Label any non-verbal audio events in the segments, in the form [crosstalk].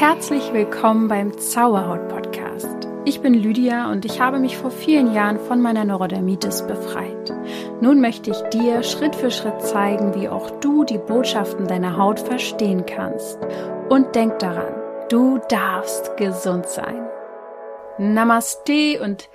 Herzlich willkommen beim Zauberhaut Podcast. Ich bin Lydia und ich habe mich vor vielen Jahren von meiner Neurodermitis befreit. Nun möchte ich dir Schritt für Schritt zeigen, wie auch du die Botschaften deiner Haut verstehen kannst. Und denk daran, du darfst gesund sein. Namaste und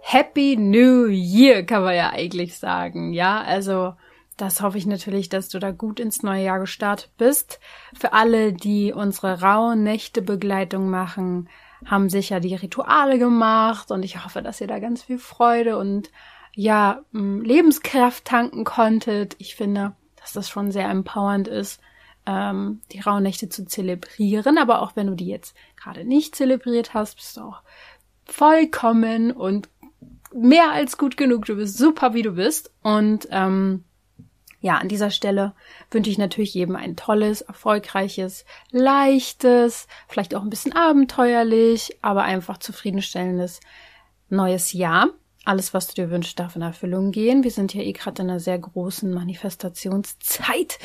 Happy New Year kann man ja eigentlich sagen. Ja, also das hoffe ich natürlich, dass du da gut ins neue Jahr gestartet bist. Für alle, die unsere rauen Nächte Begleitung machen, haben sicher die Rituale gemacht und ich hoffe, dass ihr da ganz viel Freude und ja, Lebenskraft tanken konntet. Ich finde, dass das schon sehr empowernd ist, ähm, die Rauhnächte zu zelebrieren. Aber auch wenn du die jetzt gerade nicht zelebriert hast, bist du auch vollkommen und mehr als gut genug. Du bist super, wie du bist. Und ähm, ja, an dieser Stelle wünsche ich natürlich jedem ein tolles, erfolgreiches, leichtes, vielleicht auch ein bisschen abenteuerlich, aber einfach zufriedenstellendes neues Jahr. Alles, was du dir wünschst, darf in Erfüllung gehen. Wir sind ja eh gerade in einer sehr großen Manifestationszeit.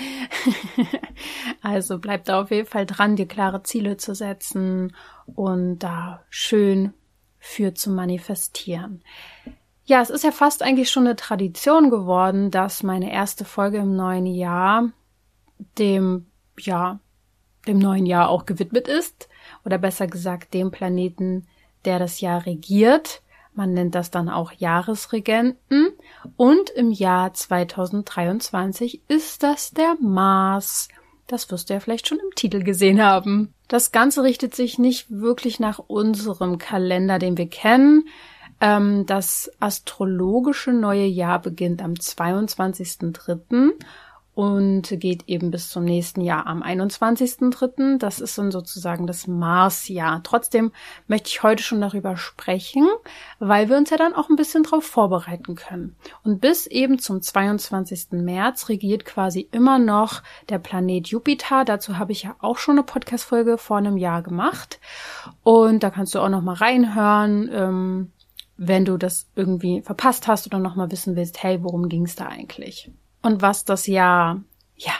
[laughs] also bleib da auf jeden Fall dran, dir klare Ziele zu setzen und da schön für zu manifestieren. Ja, es ist ja fast eigentlich schon eine Tradition geworden, dass meine erste Folge im neuen Jahr dem, ja, dem neuen Jahr auch gewidmet ist. Oder besser gesagt, dem Planeten, der das Jahr regiert. Man nennt das dann auch Jahresregenten. Und im Jahr 2023 ist das der Mars. Das wirst du ja vielleicht schon im Titel gesehen haben. Das Ganze richtet sich nicht wirklich nach unserem Kalender, den wir kennen. Ähm, das astrologische neue Jahr beginnt am 22.03. und geht eben bis zum nächsten Jahr am 21.03. Das ist dann sozusagen das Marsjahr. Trotzdem möchte ich heute schon darüber sprechen, weil wir uns ja dann auch ein bisschen darauf vorbereiten können. Und bis eben zum 22. März regiert quasi immer noch der Planet Jupiter. Dazu habe ich ja auch schon eine Podcast-Folge vor einem Jahr gemacht. Und da kannst du auch noch mal reinhören. Ähm, wenn du das irgendwie verpasst hast oder nochmal wissen willst, hey, worum ging's da eigentlich? Und was das Jahr, ja,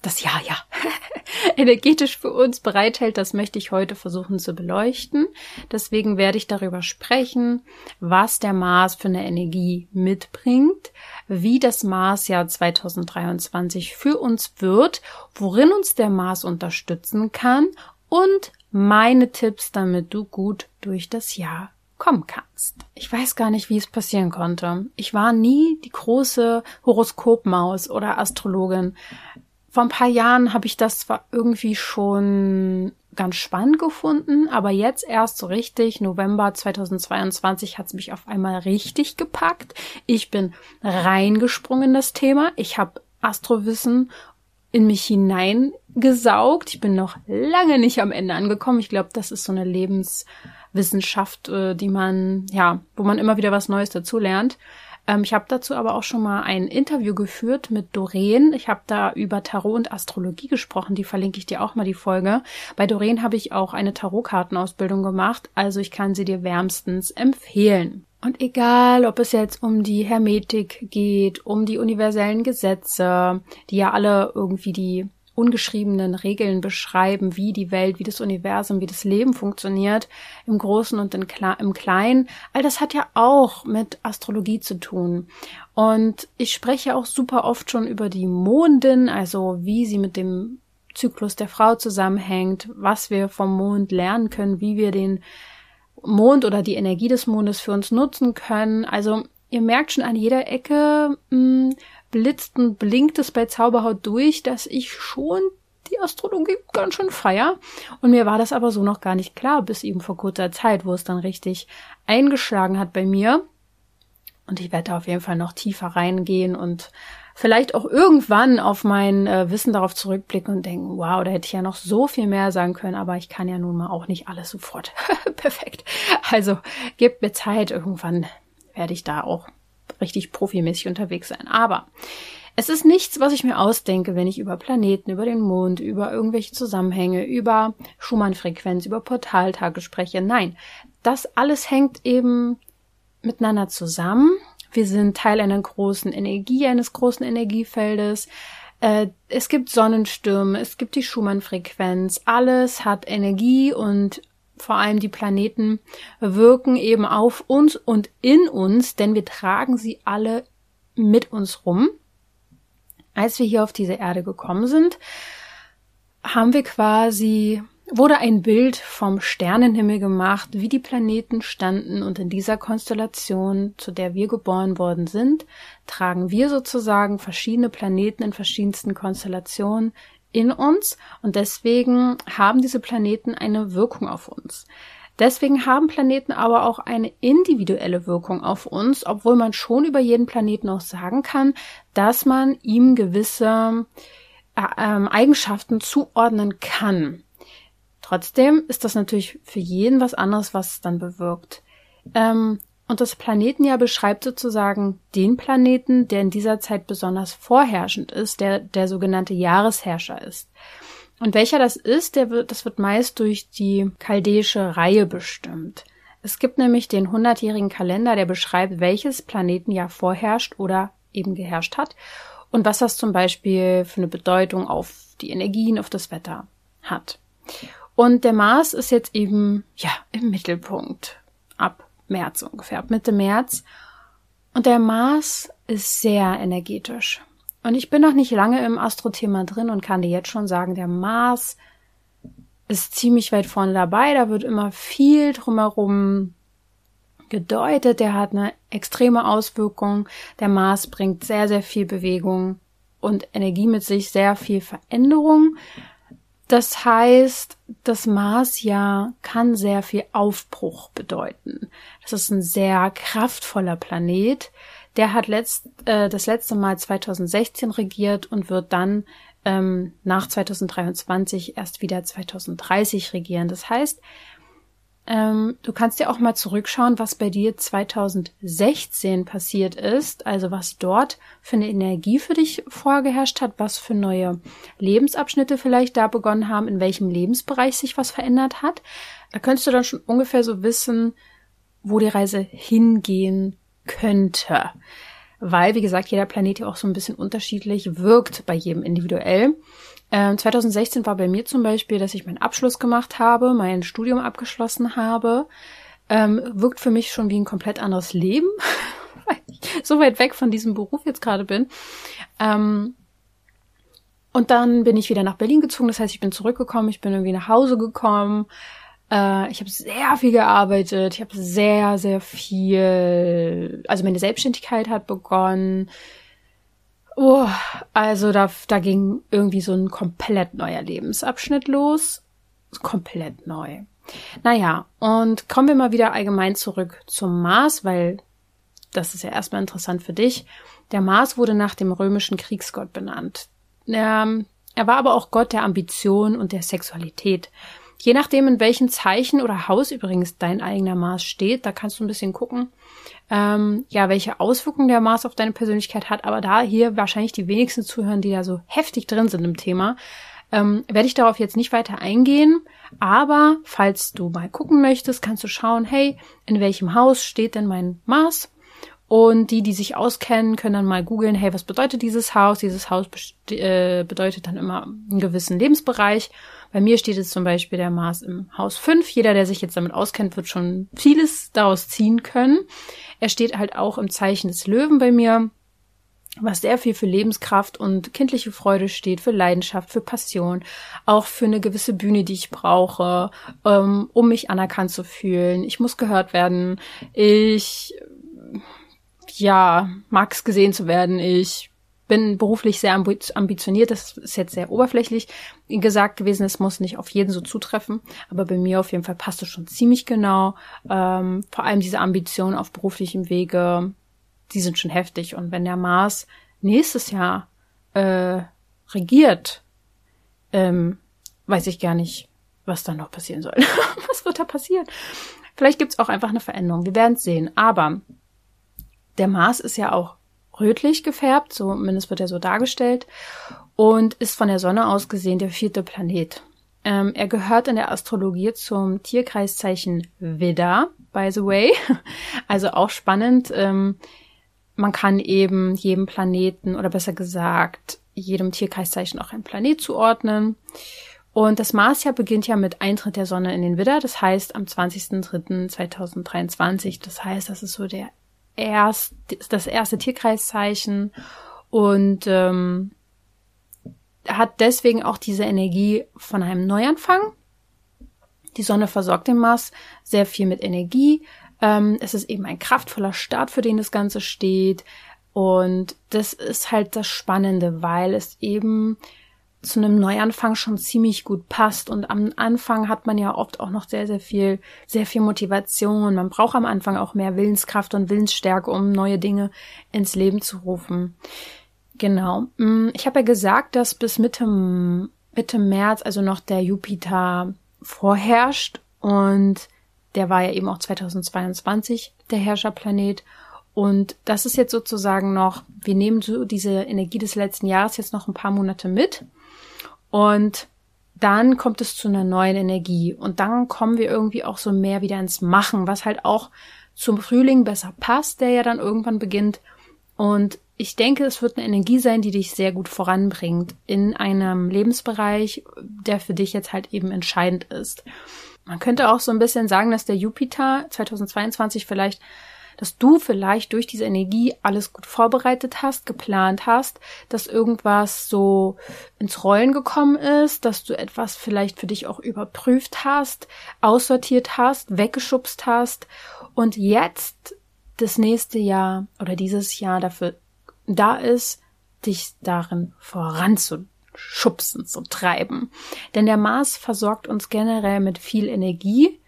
das Jahr, ja, [laughs] energetisch für uns bereithält, das möchte ich heute versuchen zu beleuchten. Deswegen werde ich darüber sprechen, was der Mars für eine Energie mitbringt, wie das Marsjahr 2023 für uns wird, worin uns der Mars unterstützen kann und meine Tipps, damit du gut durch das Jahr kommen kannst. Ich weiß gar nicht, wie es passieren konnte. Ich war nie die große Horoskopmaus oder Astrologin. Vor ein paar Jahren habe ich das zwar irgendwie schon ganz spannend gefunden, aber jetzt erst so richtig, November 2022 hat es mich auf einmal richtig gepackt. Ich bin reingesprungen in das Thema. Ich habe Astrowissen in mich hineingesaugt. Ich bin noch lange nicht am Ende angekommen. Ich glaube, das ist so eine Lebens Wissenschaft, äh, die man, ja, wo man immer wieder was Neues dazulernt. Ähm, ich habe dazu aber auch schon mal ein Interview geführt mit Doreen. Ich habe da über Tarot und Astrologie gesprochen. Die verlinke ich dir auch mal die Folge. Bei Doreen habe ich auch eine Tarotkartenausbildung gemacht, also ich kann sie dir wärmstens empfehlen. Und egal, ob es jetzt um die Hermetik geht, um die universellen Gesetze, die ja alle irgendwie die ungeschriebenen Regeln beschreiben, wie die Welt, wie das Universum, wie das Leben funktioniert, im Großen und im Kleinen. All das hat ja auch mit Astrologie zu tun. Und ich spreche auch super oft schon über die Mondin, also wie sie mit dem Zyklus der Frau zusammenhängt, was wir vom Mond lernen können, wie wir den Mond oder die Energie des Mondes für uns nutzen können. Also ihr merkt schon an jeder Ecke, mh, hm, blitzt und blinkt es bei Zauberhaut durch, dass ich schon die Astrologie ganz schön feier. Und mir war das aber so noch gar nicht klar, bis eben vor kurzer Zeit, wo es dann richtig eingeschlagen hat bei mir. Und ich werde da auf jeden Fall noch tiefer reingehen und vielleicht auch irgendwann auf mein äh, Wissen darauf zurückblicken und denken, wow, da hätte ich ja noch so viel mehr sagen können, aber ich kann ja nun mal auch nicht alles sofort. [laughs] Perfekt. Also gebt mir Zeit, irgendwann werde ich da auch richtig profimäßig unterwegs sein. Aber es ist nichts, was ich mir ausdenke, wenn ich über Planeten, über den Mond, über irgendwelche Zusammenhänge, über Schumann-Frequenz, über Portaltage spreche. Nein, das alles hängt eben miteinander zusammen. Wir sind Teil einer großen Energie, eines großen Energiefeldes. Äh, es gibt Sonnenstürme, es gibt die Schumann-Frequenz, alles hat Energie und vor allem die Planeten wirken eben auf uns und in uns, denn wir tragen sie alle mit uns rum. Als wir hier auf diese Erde gekommen sind, haben wir quasi wurde ein Bild vom Sternenhimmel gemacht, wie die Planeten standen und in dieser Konstellation, zu der wir geboren worden sind, tragen wir sozusagen verschiedene Planeten in verschiedensten Konstellationen in uns und deswegen haben diese Planeten eine Wirkung auf uns. Deswegen haben Planeten aber auch eine individuelle Wirkung auf uns, obwohl man schon über jeden Planeten auch sagen kann, dass man ihm gewisse äh, ähm, Eigenschaften zuordnen kann. Trotzdem ist das natürlich für jeden was anderes, was es dann bewirkt. Ähm, und das Planetenjahr beschreibt sozusagen den Planeten, der in dieser Zeit besonders vorherrschend ist, der der sogenannte Jahresherrscher ist. Und welcher das ist, der wird, das wird meist durch die chaldäische Reihe bestimmt. Es gibt nämlich den 100-jährigen Kalender, der beschreibt, welches Planetenjahr vorherrscht oder eben geherrscht hat und was das zum Beispiel für eine Bedeutung auf die Energien, auf das Wetter hat. Und der Mars ist jetzt eben, ja, im Mittelpunkt. Ab März ungefähr, ab Mitte März. Und der Mars ist sehr energetisch. Und ich bin noch nicht lange im Astro-Thema drin und kann dir jetzt schon sagen, der Mars ist ziemlich weit vorne dabei. Da wird immer viel drumherum gedeutet. Der hat eine extreme Auswirkung. Der Mars bringt sehr, sehr viel Bewegung und Energie mit sich, sehr viel Veränderung. Das heißt, das Marsjahr kann sehr viel Aufbruch bedeuten. Das ist ein sehr kraftvoller Planet. Der hat letzt, äh, das letzte Mal 2016 regiert und wird dann ähm, nach 2023 erst wieder 2030 regieren. Das heißt, ähm, du kannst dir auch mal zurückschauen, was bei dir 2016 passiert ist, also was dort für eine Energie für dich vorgeherrscht hat, was für neue Lebensabschnitte vielleicht da begonnen haben, in welchem Lebensbereich sich was verändert hat. Da könntest du dann schon ungefähr so wissen, wo die Reise hingehen könnte. Weil, wie gesagt, jeder Planet ja auch so ein bisschen unterschiedlich wirkt bei jedem individuell. 2016 ähm, war bei mir zum Beispiel, dass ich meinen Abschluss gemacht habe, mein Studium abgeschlossen habe. Ähm, wirkt für mich schon wie ein komplett anderes Leben, [laughs] weil ich so weit weg von diesem Beruf jetzt gerade bin. Ähm, und dann bin ich wieder nach Berlin gezogen. Das heißt, ich bin zurückgekommen, ich bin irgendwie nach Hause gekommen. Äh, ich habe sehr viel gearbeitet. Ich habe sehr, sehr viel. Also meine Selbstständigkeit hat begonnen. Oh, also da, da ging irgendwie so ein komplett neuer Lebensabschnitt los. Komplett neu. Naja, und kommen wir mal wieder allgemein zurück zum Mars, weil das ist ja erstmal interessant für dich. Der Mars wurde nach dem römischen Kriegsgott benannt. Er, er war aber auch Gott der Ambition und der Sexualität. Je nachdem, in welchem Zeichen oder Haus übrigens dein eigener Mars steht, da kannst du ein bisschen gucken, ähm, ja, welche Auswirkungen der Mars auf deine Persönlichkeit hat. Aber da hier wahrscheinlich die wenigsten zuhören, die da so heftig drin sind im Thema, ähm, werde ich darauf jetzt nicht weiter eingehen. Aber falls du mal gucken möchtest, kannst du schauen, hey, in welchem Haus steht denn mein Mars? Und die, die sich auskennen, können dann mal googeln, hey, was bedeutet dieses Haus? Dieses Haus äh, bedeutet dann immer einen gewissen Lebensbereich. Bei mir steht jetzt zum Beispiel der Mars im Haus 5. Jeder, der sich jetzt damit auskennt, wird schon vieles daraus ziehen können. Er steht halt auch im Zeichen des Löwen bei mir, was sehr viel für Lebenskraft und kindliche Freude steht, für Leidenschaft, für Passion, auch für eine gewisse Bühne, die ich brauche, ähm, um mich anerkannt zu fühlen. Ich muss gehört werden. Ich, ja, es gesehen zu werden. Ich bin beruflich sehr ambitioniert, das ist jetzt sehr oberflächlich gesagt gewesen, es muss nicht auf jeden so zutreffen, aber bei mir auf jeden Fall passt es schon ziemlich genau. Ähm, vor allem diese Ambitionen auf beruflichem Wege, die sind schon heftig. Und wenn der Mars nächstes Jahr äh, regiert, ähm, weiß ich gar nicht, was dann noch passieren soll. [laughs] was wird da passieren? Vielleicht gibt's auch einfach eine Veränderung. Wir werden sehen. Aber der Mars ist ja auch rötlich gefärbt, zumindest wird er so dargestellt, und ist von der Sonne aus gesehen der vierte Planet. Ähm, er gehört in der Astrologie zum Tierkreiszeichen Widder, by the way. [laughs] Also auch spannend. Ähm, man kann eben jedem Planeten oder besser gesagt jedem Tierkreiszeichen auch ein Planet zuordnen. Und das Marsjahr beginnt ja mit Eintritt der Sonne in den Widder, das heißt am 20.03.2023. Das heißt, das ist so der erst, das erste Tierkreiszeichen und ähm, hat deswegen auch diese Energie von einem Neuanfang. Die Sonne versorgt den Mars sehr viel mit Energie. Ähm, es ist eben ein kraftvoller Start, für den das Ganze steht. Und das ist halt das Spannende, weil es eben zu einem Neuanfang schon ziemlich gut passt. Und am Anfang hat man ja oft auch noch sehr, sehr viel, sehr viel Motivation. Man braucht am Anfang auch mehr Willenskraft und Willensstärke, um neue Dinge ins Leben zu rufen. Genau. Mm, ich habe ja gesagt, dass bis Mitte, Mitte März also noch der Jupiter vorherrscht und der war ja eben auch 2022 der Herrscherplanet. Und das ist jetzt sozusagen noch, wir nehmen so diese Energie des letzten Jahres jetzt noch ein paar Monate mit und dann kommt es zu einer neuen Energie und dann kommen wir irgendwie auch so mehr wieder ins Machen, was halt auch zum Frühling besser passt, der ja dann irgendwann beginnt. Und ich denke, es wird eine Energie sein, die dich sehr gut voranbringt in einem Lebensbereich, der für dich jetzt halt eben entscheidend ist. Man könnte auch so ein bisschen sagen, dass der Jupiter 2022 vielleicht dass du vielleicht durch diese Energie alles gut vorbereitet hast, geplant hast, dass irgendwas so ins Rollen gekommen ist, dass du etwas vielleicht für dich auch überprüft hast, aussortiert hast, weggeschubst hast und jetzt das nächste Jahr oder dieses Jahr dafür da ist, dich darin voranzuschubsen, zu treiben. Denn der Mars versorgt uns generell mit viel Energie,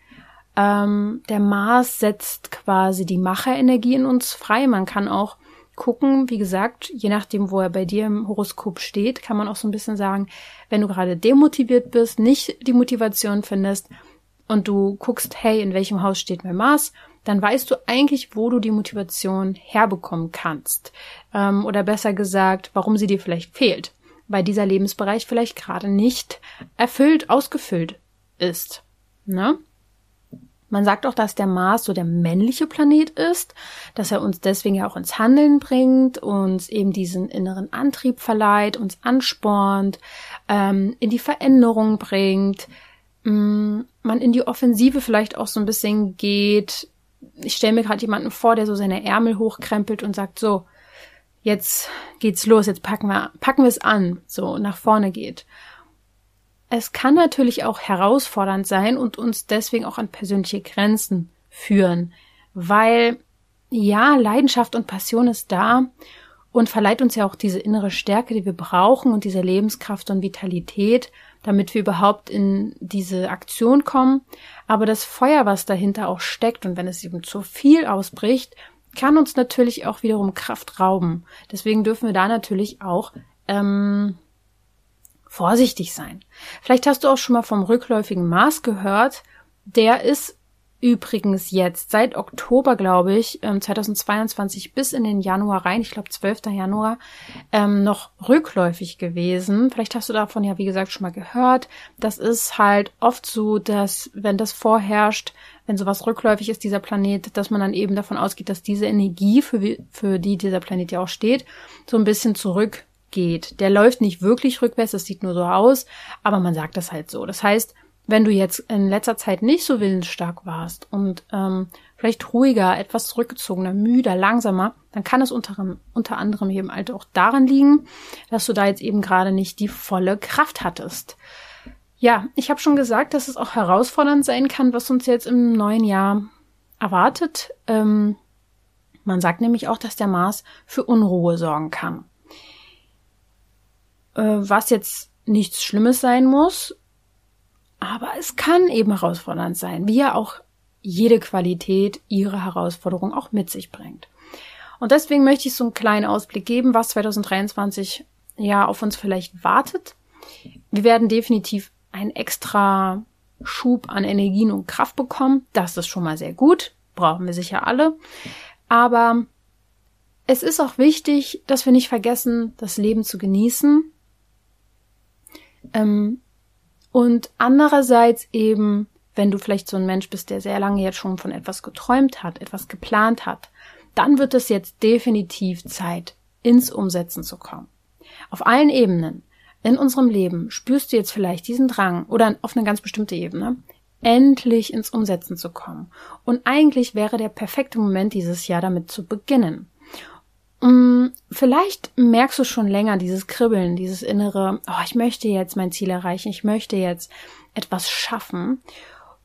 ähm, der Mars setzt quasi die Macherenergie in uns frei. Man kann auch gucken, wie gesagt, je nachdem, wo er bei dir im Horoskop steht, kann man auch so ein bisschen sagen, wenn du gerade demotiviert bist, nicht die Motivation findest und du guckst, hey, in welchem Haus steht mein Mars, dann weißt du eigentlich, wo du die Motivation herbekommen kannst. Ähm, oder besser gesagt, warum sie dir vielleicht fehlt, weil dieser Lebensbereich vielleicht gerade nicht erfüllt, ausgefüllt ist. Ne? Man sagt auch, dass der Mars so der männliche Planet ist, dass er uns deswegen ja auch ins Handeln bringt, uns eben diesen inneren Antrieb verleiht, uns anspornt, ähm, in die Veränderung bringt, mm, man in die Offensive vielleicht auch so ein bisschen geht. Ich stelle mir gerade jemanden vor, der so seine Ärmel hochkrempelt und sagt so, jetzt geht's los, jetzt packen wir, packen wir es an, so nach vorne geht. Es kann natürlich auch herausfordernd sein und uns deswegen auch an persönliche Grenzen führen, weil ja, Leidenschaft und Passion ist da und verleiht uns ja auch diese innere Stärke, die wir brauchen und diese Lebenskraft und Vitalität, damit wir überhaupt in diese Aktion kommen. Aber das Feuer, was dahinter auch steckt und wenn es eben zu viel ausbricht, kann uns natürlich auch wiederum Kraft rauben. Deswegen dürfen wir da natürlich auch ähm, vorsichtig sein. Vielleicht hast du auch schon mal vom rückläufigen Mars gehört. Der ist übrigens jetzt seit Oktober, glaube ich, 2022 ähm, bis in den Januar rein, ich glaube 12. Januar, ähm, noch rückläufig gewesen. Vielleicht hast du davon ja, wie gesagt, schon mal gehört. Das ist halt oft so, dass wenn das vorherrscht, wenn sowas rückläufig ist, dieser Planet, dass man dann eben davon ausgeht, dass diese Energie, für, für die dieser Planet ja auch steht, so ein bisschen zurück geht. Der läuft nicht wirklich rückwärts, das sieht nur so aus, aber man sagt das halt so. Das heißt, wenn du jetzt in letzter Zeit nicht so willensstark warst und ähm, vielleicht ruhiger, etwas zurückgezogener, müder, langsamer, dann kann es unter, unter anderem eben halt auch daran liegen, dass du da jetzt eben gerade nicht die volle Kraft hattest. Ja, ich habe schon gesagt, dass es auch herausfordernd sein kann, was uns jetzt im neuen Jahr erwartet. Ähm, man sagt nämlich auch, dass der Mars für Unruhe sorgen kann was jetzt nichts Schlimmes sein muss, aber es kann eben herausfordernd sein, wie ja auch jede Qualität ihre Herausforderung auch mit sich bringt. Und deswegen möchte ich so einen kleinen Ausblick geben, was 2023 ja auf uns vielleicht wartet. Wir werden definitiv einen extra Schub an Energien und Kraft bekommen. Das ist schon mal sehr gut. Brauchen wir sicher alle. Aber es ist auch wichtig, dass wir nicht vergessen, das Leben zu genießen ähm, und andererseits eben, wenn du vielleicht so ein Mensch bist, der sehr lange jetzt schon von etwas geträumt hat, etwas geplant hat, dann wird es jetzt definitiv Zeit, ins Umsetzen zu kommen. auf allen Ebenen in unserem Leben spürst du jetzt vielleicht diesen Drang oder auf eine ganz bestimmte Ebene, endlich ins Umsetzen zu kommen. Und eigentlich wäre der perfekte Moment dieses Jahr damit zu beginnen. Mm, vielleicht merkst du schon länger dieses Kribbeln, dieses innere, oh, ich möchte jetzt mein Ziel erreichen, ich möchte jetzt etwas schaffen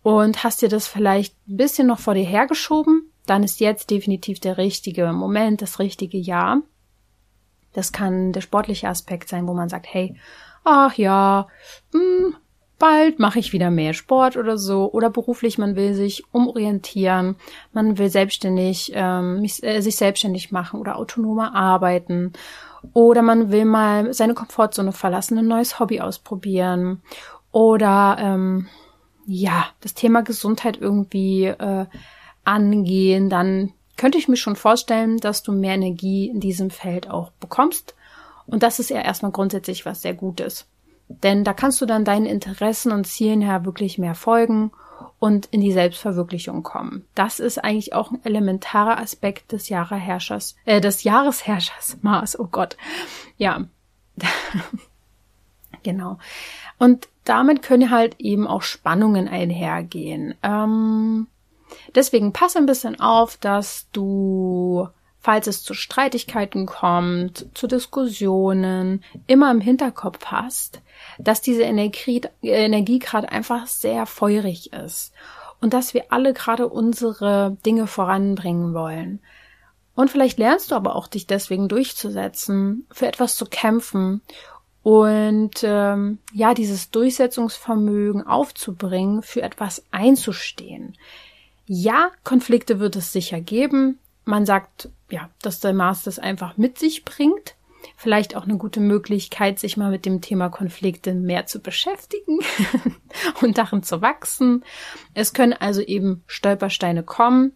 und hast dir das vielleicht ein bisschen noch vor dir hergeschoben, dann ist jetzt definitiv der richtige Moment, das richtige Jahr. Das kann der sportliche Aspekt sein, wo man sagt, hey, ach ja, mh, hm, bald mache ich wieder mehr Sport oder so. Oder beruflich, man will sich umorientieren, man will selbstständig, ähm, äh, sich selbstständig machen oder autonomer arbeiten. Oder man will mal seine Komfortzone verlassen, ein neues Hobby ausprobieren. Oder ähm, ja, das Thema Gesundheit irgendwie äh, angehen, dann könnte ich mir schon vorstellen, dass du mehr Energie in diesem Feld auch bekommst. Und das ist ja erstmal grundsätzlich was sehr Gutes. Denn da kannst du dann deinen Interessen und Zielen her wirklich mehr folgen und in die Selbstverwirklichung kommen. Das ist eigentlich auch ein elementarer Aspekt des Jahreherrschers, äh, des Jahresherrschers [laughs] Mars. Oh Gott. Ja. [laughs] genau. Und damit können halt eben auch Spannungen einhergehen. Ähm, deswegen pass ein bisschen auf, dass du, falls es zu Streitigkeiten kommt, zu Diskussionen, immer im Hinterkopf hast, dass diese Energie, Energie gerade einfach sehr feurig ist und dass wir alle gerade unsere Dinge voranbringen wollen. Und vielleicht lernst du aber auch dich deswegen durchzusetzen, für etwas zu kämpfen und ähm, ja, dieses Durchsetzungsvermögen aufzubringen, für etwas einzustehen. Ja, Konflikte wird es sicher geben. Man sagt, ja, dass der Mars das einfach mit sich bringt. Vielleicht auch eine gute Möglichkeit, sich mal mit dem Thema Konflikte mehr zu beschäftigen [laughs] und darin zu wachsen. Es können also eben Stolpersteine kommen.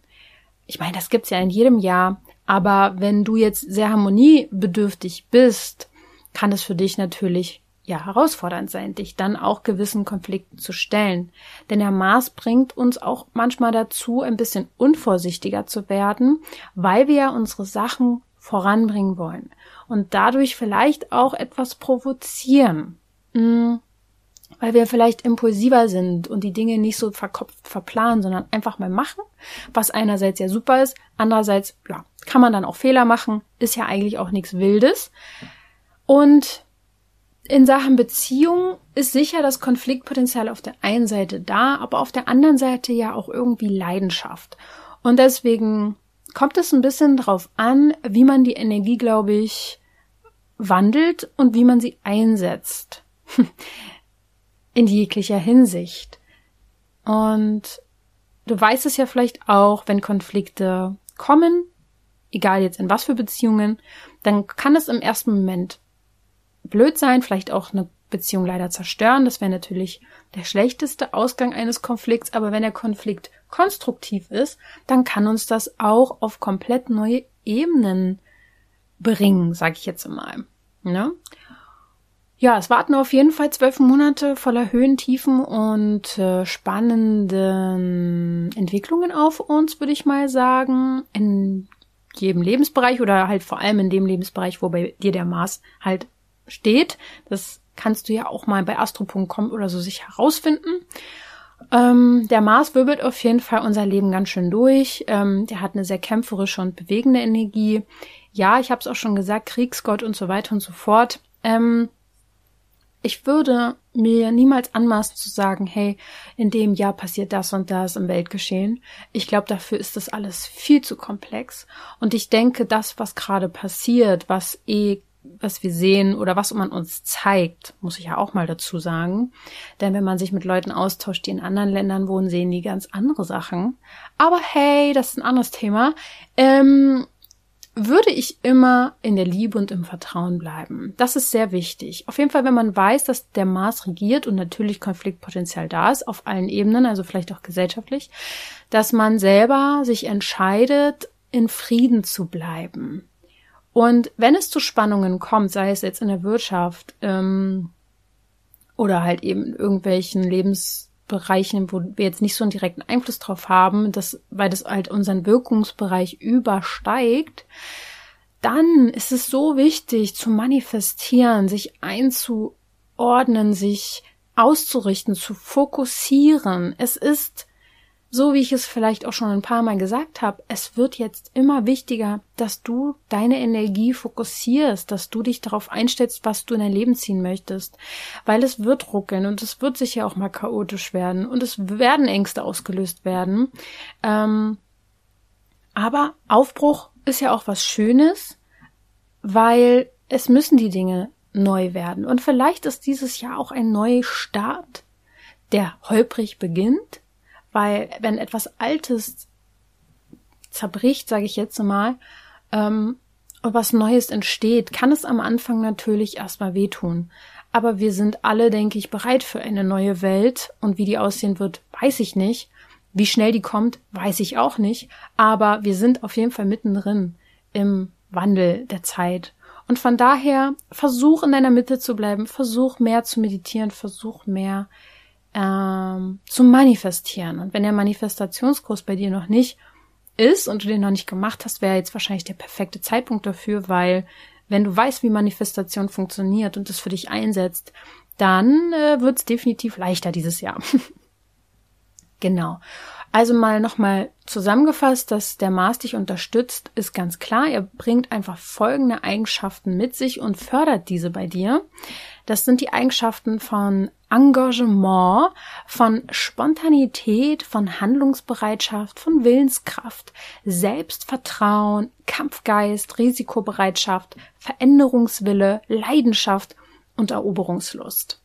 Ich meine, das gibt's ja in jedem Jahr. Aber wenn du jetzt sehr harmoniebedürftig bist, kann es für dich natürlich ja herausfordernd sein, dich dann auch gewissen Konflikten zu stellen. Denn der Mars bringt uns auch manchmal dazu, ein bisschen unvorsichtiger zu werden, weil wir ja unsere Sachen voranbringen wollen und dadurch vielleicht auch etwas provozieren. Mhm. Weil wir vielleicht impulsiver sind und die Dinge nicht so verkopft verplanen, sondern einfach mal machen, was einerseits ja super ist, andererseits, ja, kann man dann auch Fehler machen, ist ja eigentlich auch nichts Wildes. Und in Sachen Beziehung ist sicher das Konfliktpotenzial auf der einen Seite da, aber auf der anderen Seite ja auch irgendwie Leidenschaft. Und deswegen kommt es ein bisschen drauf an, wie man die Energie, glaube ich, wandelt und wie man sie einsetzt. [laughs] in jeglicher Hinsicht. Und du weißt es ja vielleicht auch, wenn Konflikte kommen, egal jetzt in was für Beziehungen, dann kann es im ersten Moment blöd sein, vielleicht auch eine Beziehung leider zerstören. Das wäre natürlich der schlechteste Ausgang eines Konflikts. Aber wenn der Konflikt konstruktiv ist, dann kann uns das auch auf komplett neue Ebenen bringen, sage ich jetzt mal. Ne? Ja, es warten auf jeden Fall zwölf Monate voller Höhen, Tiefen und äh, spannenden Entwicklungen auf uns, würde ich mal sagen. In jedem Lebensbereich oder halt vor allem in dem Lebensbereich, wo bei dir der Mars halt steht. Das kannst du ja auch mal bei astro.com oder so sich herausfinden. Ähm, der Mars wirbelt auf jeden Fall unser Leben ganz schön durch. Ähm, der hat eine sehr kämpferische und bewegende Energie. Ja, ich habe es auch schon gesagt, Kriegsgott und so weiter und so fort. Ähm, ich würde mir niemals anmaßen zu sagen, hey, in dem Jahr passiert das und das im Weltgeschehen. Ich glaube, dafür ist das alles viel zu komplex. Und ich denke, das, was gerade passiert, was eh was wir sehen oder was man uns zeigt, muss ich ja auch mal dazu sagen. Denn wenn man sich mit Leuten austauscht, die in anderen Ländern wohnen, sehen die ganz andere Sachen. Aber hey, das ist ein anderes Thema. Ähm, würde ich immer in der Liebe und im Vertrauen bleiben. Das ist sehr wichtig. Auf jeden Fall, wenn man weiß, dass der Mars regiert und natürlich Konfliktpotenzial da ist, auf allen Ebenen, also vielleicht auch gesellschaftlich, dass man selber sich entscheidet, in Frieden zu bleiben und wenn es zu Spannungen kommt, sei es jetzt in der Wirtschaft ähm, oder halt eben in irgendwelchen Lebensbereichen, wo wir jetzt nicht so einen direkten Einfluss drauf haben, das, weil das halt unseren Wirkungsbereich übersteigt, dann ist es so wichtig zu manifestieren, sich einzuordnen, sich auszurichten, zu fokussieren. Es ist so wie ich es vielleicht auch schon ein paar Mal gesagt habe, es wird jetzt immer wichtiger, dass du deine Energie fokussierst, dass du dich darauf einstellst, was du in dein Leben ziehen möchtest. Weil es wird ruckeln und es wird sicher auch mal chaotisch werden und es werden Ängste ausgelöst werden. Ähm, aber Aufbruch ist ja auch was Schönes, weil es müssen die Dinge neu werden. Und vielleicht ist dieses Jahr auch ein Neustart, der holprig beginnt, weil wenn etwas Altes zerbricht, sage ich jetzt mal, ähm, und was Neues entsteht, kann es am Anfang natürlich erstmal wehtun. Aber wir sind alle, denke ich, bereit für eine neue Welt. Und wie die aussehen wird, weiß ich nicht. Wie schnell die kommt, weiß ich auch nicht. Aber wir sind auf jeden Fall mittendrin im Wandel der Zeit. Und von daher versuch in deiner Mitte zu bleiben, versuch mehr zu meditieren, versuch mehr ähm, zu manifestieren. Und wenn der Manifestationskurs bei dir noch nicht ist und du den noch nicht gemacht hast, wäre jetzt wahrscheinlich der perfekte Zeitpunkt dafür, weil wenn du weißt, wie Manifestation funktioniert und es für dich einsetzt, dann äh, wird es definitiv leichter dieses Jahr. [laughs] genau. Also mal nochmal zusammengefasst, dass der Mars dich unterstützt, ist ganz klar. Er bringt einfach folgende Eigenschaften mit sich und fördert diese bei dir. Das sind die Eigenschaften von Engagement, von Spontanität, von Handlungsbereitschaft, von Willenskraft, Selbstvertrauen, Kampfgeist, Risikobereitschaft, Veränderungswille, Leidenschaft und Eroberungslust.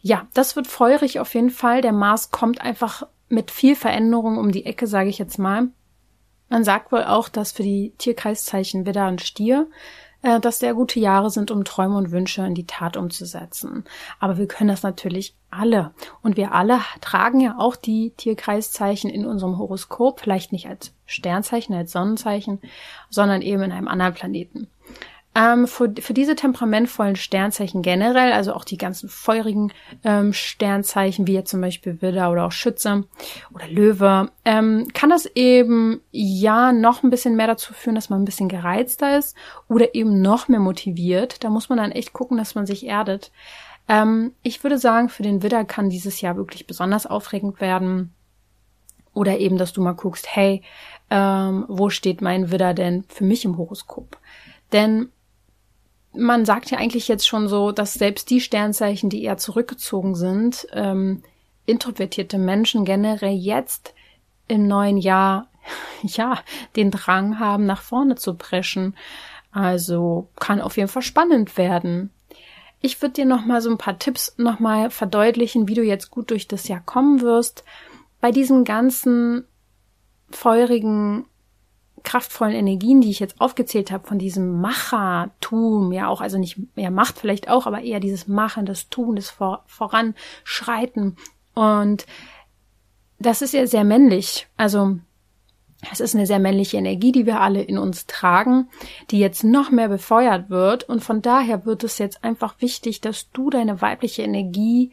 Ja, das wird feurig auf jeden Fall. Der Mars kommt einfach mit viel Veränderung um die Ecke, sage ich jetzt mal. Man sagt wohl auch, dass für die Tierkreiszeichen Widder und Stier äh, das sehr gute Jahre sind, um Träume und Wünsche in die Tat umzusetzen. Aber wir können das natürlich alle. Und wir alle tragen ja auch die Tierkreiszeichen in unserem Horoskop, vielleicht nicht als Sternzeichen, als Sonnenzeichen, sondern eben in einem anderen Planeten. Ähm, für, für diese temperamentvollen Sternzeichen generell, also auch die ganzen feurigen ähm, Sternzeichen, wie jetzt zum Beispiel Widder oder auch Schütze oder Löwe, ähm, kann das eben ja noch ein bisschen mehr dazu führen, dass man ein bisschen gereizter ist oder eben noch mehr motiviert. Da muss man dann echt gucken, dass man sich erdet. Ähm, ich würde sagen, für den Widder kann dieses Jahr wirklich besonders aufregend werden. Oder eben, dass du mal guckst, hey, ähm, wo steht mein Widder denn für mich im Horoskop? Denn man sagt ja eigentlich jetzt schon so, dass selbst die Sternzeichen, die eher zurückgezogen sind, ähm, introvertierte Menschen generell jetzt im neuen Jahr [laughs] ja den Drang haben, nach vorne zu preschen. Also kann auf jeden Fall spannend werden. Ich würde dir noch mal so ein paar Tipps noch mal verdeutlichen, wie du jetzt gut durch das Jahr kommen wirst. Bei diesem ganzen feurigen kraftvollen Energien, die ich jetzt aufgezählt habe, von diesem Machertum, ja auch, also nicht mehr Macht vielleicht auch, aber eher dieses Machen, das Tun, das Vor Voranschreiten. Und das ist ja sehr männlich. Also es ist eine sehr männliche Energie, die wir alle in uns tragen, die jetzt noch mehr befeuert wird. Und von daher wird es jetzt einfach wichtig, dass du deine weibliche Energie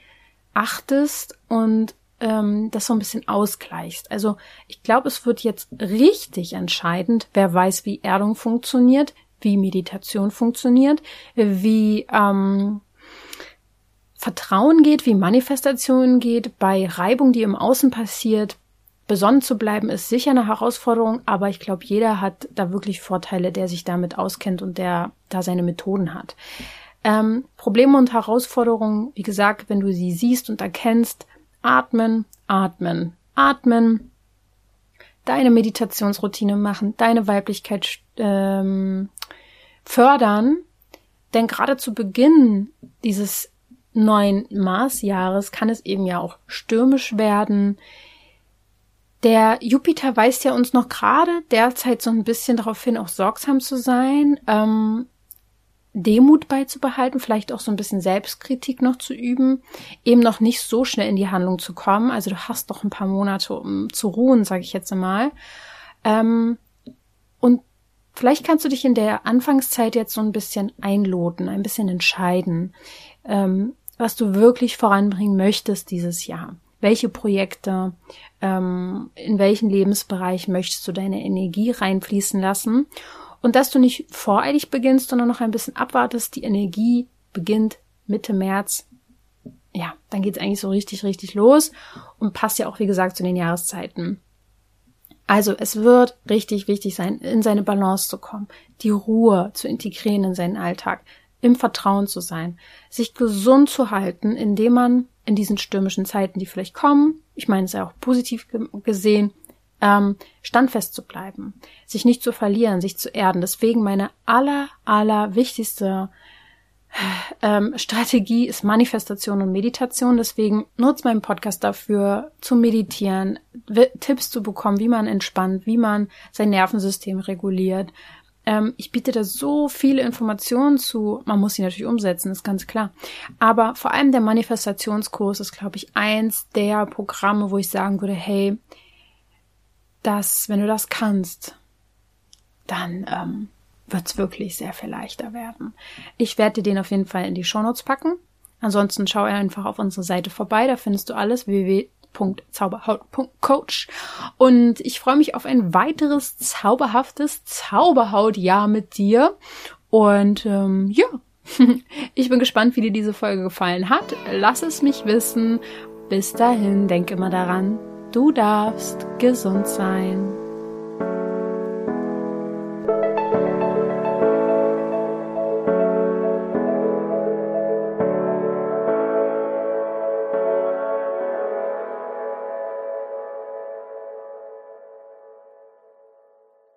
achtest und ähm, das so ein bisschen ausgleichst. Also ich glaube, es wird jetzt richtig entscheidend, wer weiß, wie Erdung funktioniert, wie Meditation funktioniert, wie ähm, Vertrauen geht, wie Manifestation geht, bei Reibung, die im Außen passiert. Besonnen zu bleiben ist sicher eine Herausforderung, aber ich glaube, jeder hat da wirklich Vorteile, der sich damit auskennt und der da seine Methoden hat. Ähm, Probleme und Herausforderungen, wie gesagt, wenn du sie siehst und erkennst, Atmen, atmen, atmen. Deine Meditationsroutine machen, deine Weiblichkeit ähm, fördern. Denn gerade zu Beginn dieses neuen Marsjahres kann es eben ja auch stürmisch werden. Der Jupiter weist ja uns noch gerade derzeit so ein bisschen darauf hin, auch sorgsam zu sein. Ähm, Demut beizubehalten, vielleicht auch so ein bisschen Selbstkritik noch zu üben, eben noch nicht so schnell in die Handlung zu kommen. Also du hast noch ein paar Monate, um zu ruhen, sage ich jetzt einmal. Ähm, und vielleicht kannst du dich in der Anfangszeit jetzt so ein bisschen einloten, ein bisschen entscheiden, ähm, was du wirklich voranbringen möchtest dieses Jahr. Welche Projekte, ähm, in welchen Lebensbereich möchtest du deine Energie reinfließen lassen? Und dass du nicht voreilig beginnst, sondern noch ein bisschen abwartest. Die Energie beginnt Mitte März. Ja, dann geht's eigentlich so richtig, richtig los und passt ja auch, wie gesagt, zu den Jahreszeiten. Also es wird richtig wichtig sein, in seine Balance zu kommen, die Ruhe zu integrieren in seinen Alltag, im Vertrauen zu sein, sich gesund zu halten, indem man in diesen stürmischen Zeiten, die vielleicht kommen, ich meine es ja auch positiv gesehen, ähm, standfest zu bleiben, sich nicht zu verlieren, sich zu erden. Deswegen meine aller, aller wichtigste ähm, Strategie ist Manifestation und Meditation. Deswegen nutzt meinen Podcast dafür, zu meditieren, Tipps zu bekommen, wie man entspannt, wie man sein Nervensystem reguliert. Ähm, ich biete da so viele Informationen zu. Man muss sie natürlich umsetzen, ist ganz klar. Aber vor allem der Manifestationskurs ist, glaube ich, eins der Programme, wo ich sagen würde, hey, das, wenn du das kannst, dann ähm, wird es wirklich sehr viel leichter werden. Ich werde dir den auf jeden Fall in die Shownotes packen. Ansonsten schau einfach auf unsere Seite vorbei, da findest du alles www.zauberhaut.coach und ich freue mich auf ein weiteres zauberhaftes Zauberhautjahr mit dir und ähm, ja, [laughs] ich bin gespannt, wie dir diese Folge gefallen hat. Lass es mich wissen. Bis dahin, denk immer daran, du darfst gesund sein.